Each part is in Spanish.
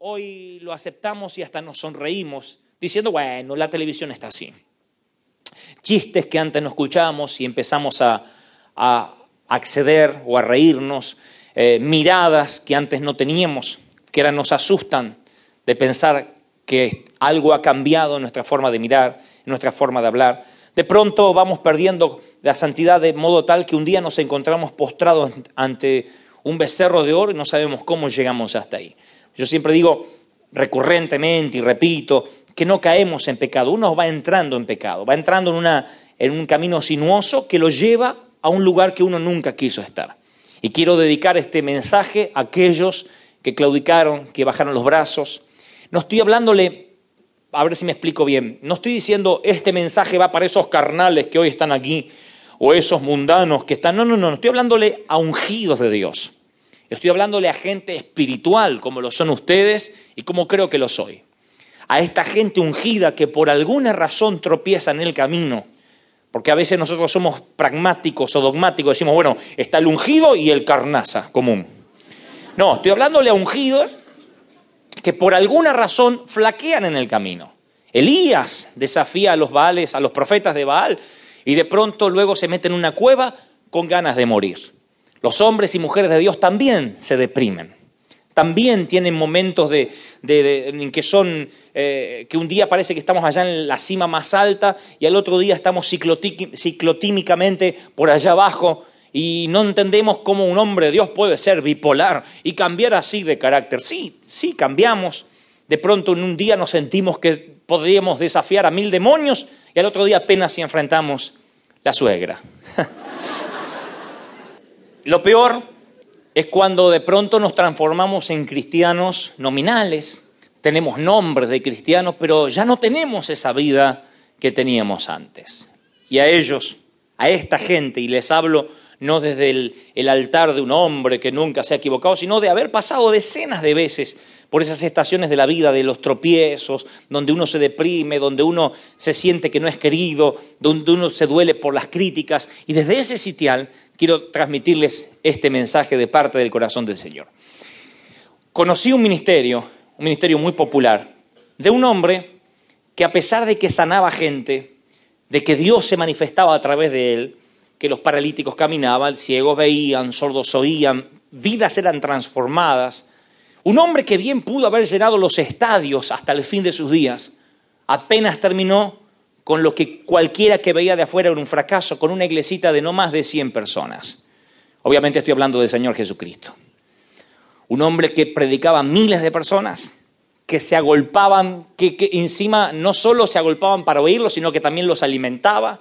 hoy lo aceptamos y hasta nos sonreímos, diciendo, bueno, la televisión está así. Chistes que antes no escuchábamos y empezamos a, acceder o a reírnos, eh, miradas que antes no teníamos, que ahora nos asustan de pensar que algo ha cambiado en nuestra forma de mirar, en nuestra forma de hablar. De pronto vamos perdiendo la santidad de modo tal que un día nos encontramos postrados ante un becerro de oro y no sabemos cómo llegamos hasta ahí. Yo siempre digo recurrentemente y repito que no caemos en pecado, uno va entrando en pecado, va entrando en, una, en un camino sinuoso que lo lleva a un lugar que uno nunca quiso estar. Y quiero dedicar este mensaje a aquellos que claudicaron, que bajaron los brazos. No estoy hablándole, a ver si me explico bien, no estoy diciendo este mensaje va para esos carnales que hoy están aquí o esos mundanos que están, no, no, no, estoy hablándole a ungidos de Dios. Estoy hablándole a gente espiritual, como lo son ustedes y como creo que lo soy. A esta gente ungida que por alguna razón tropieza en el camino. Porque a veces nosotros somos pragmáticos o dogmáticos, decimos, bueno, está el ungido y el carnaza común. No, estoy hablándole a ungidos que por alguna razón flaquean en el camino. Elías desafía a los Baales, a los profetas de Baal, y de pronto luego se mete en una cueva con ganas de morir. Los hombres y mujeres de Dios también se deprimen. También tienen momentos de, en que son, eh, que un día parece que estamos allá en la cima más alta y al otro día estamos ciclotímicamente por allá abajo y no entendemos cómo un hombre de Dios puede ser bipolar y cambiar así de carácter. Sí, sí, cambiamos. De pronto en un día nos sentimos que podríamos desafiar a mil demonios y al otro día apenas si enfrentamos la suegra. Lo peor es cuando de pronto nos transformamos en cristianos nominales, tenemos nombres de cristianos, pero ya no tenemos esa vida que teníamos antes. Y a ellos, a esta gente, y les hablo no desde el, altar de un hombre que nunca se ha equivocado, sino de haber pasado decenas de veces por esas estaciones de la vida, de los tropiezos, donde uno se deprime, donde uno se siente que no es querido, donde uno se duele por las críticas, y desde ese sitial quiero transmitirles este mensaje de parte del corazón del Señor. Conocí un ministerio, un ministerio muy popular, de un hombre que a pesar de que sanaba gente, de que Dios se manifestaba a través de él, que los paralíticos caminaban, ciegos veían, sordos oían, vidas eran transformadas, un hombre que bien pudo haber llenado los estadios hasta el fin de sus días, apenas terminó con lo que cualquiera que veía de afuera era un fracaso, con una iglesita de no más de 100 personas. Obviamente estoy hablando del Señor Jesucristo. Un hombre que predicaba a miles de personas, que se agolpaban, que, encima no solo se agolpaban para oírlo, sino que también los alimentaba,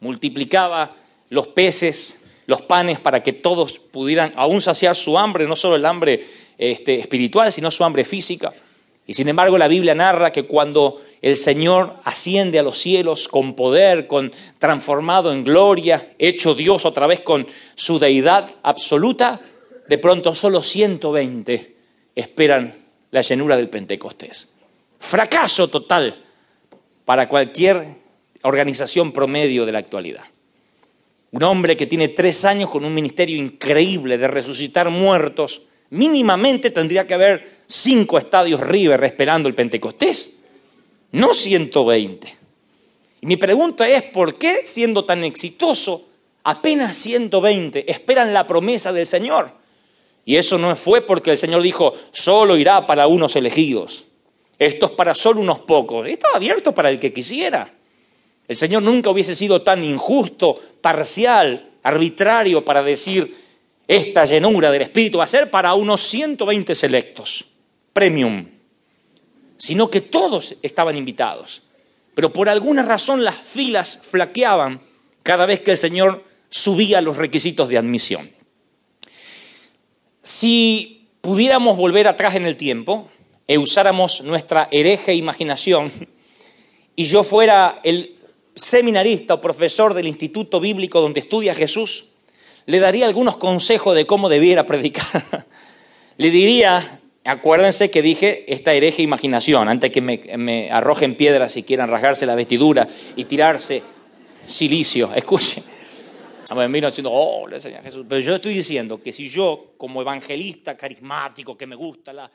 multiplicaba los peces, los panes, para que todos pudieran aún saciar su hambre, no solo el hambre este, espiritual, sino su hambre física. Y sin embargo la Biblia narra que cuando el Señor asciende a los cielos con poder, con transformado en gloria, hecho Dios otra vez con su deidad absoluta, de pronto solo 120 esperan la llenura del Pentecostés. Fracaso total para cualquier organización promedio de la actualidad. Un hombre que tiene tres años con un ministerio increíble de resucitar muertos, mínimamente tendría que haber cinco estadios River esperando el Pentecostés, no 120. Y mi pregunta es, ¿por qué siendo tan exitoso, apenas 120 esperan la promesa del Señor? Y eso no fue porque el Señor dijo, solo irá para unos elegidos. Esto es para solo unos pocos. Estaba abierto para el que quisiera. El Señor nunca hubiese sido tan injusto, parcial, arbitrario para decir, esta llenura del Espíritu va a ser para unos 120 selectos, premium, sino que todos estaban invitados. Pero por alguna razón las filas flaqueaban cada vez que el Señor subía los requisitos de admisión. Si pudiéramos volver atrás en el tiempo e usáramos nuestra hereje imaginación y yo fuera el seminarista o profesor del instituto bíblico donde estudia Jesús, le daría algunos consejos de cómo debiera predicar. le diría, acuérdense que dije esta hereje imaginación, antes que me, arrojen piedras y quieran rasgarse la vestidura y tirarse silicio, escuchen. Me vino diciendo, oh, le Jesús. Pero yo estoy diciendo que si yo, como evangelista carismático, que me gusta la,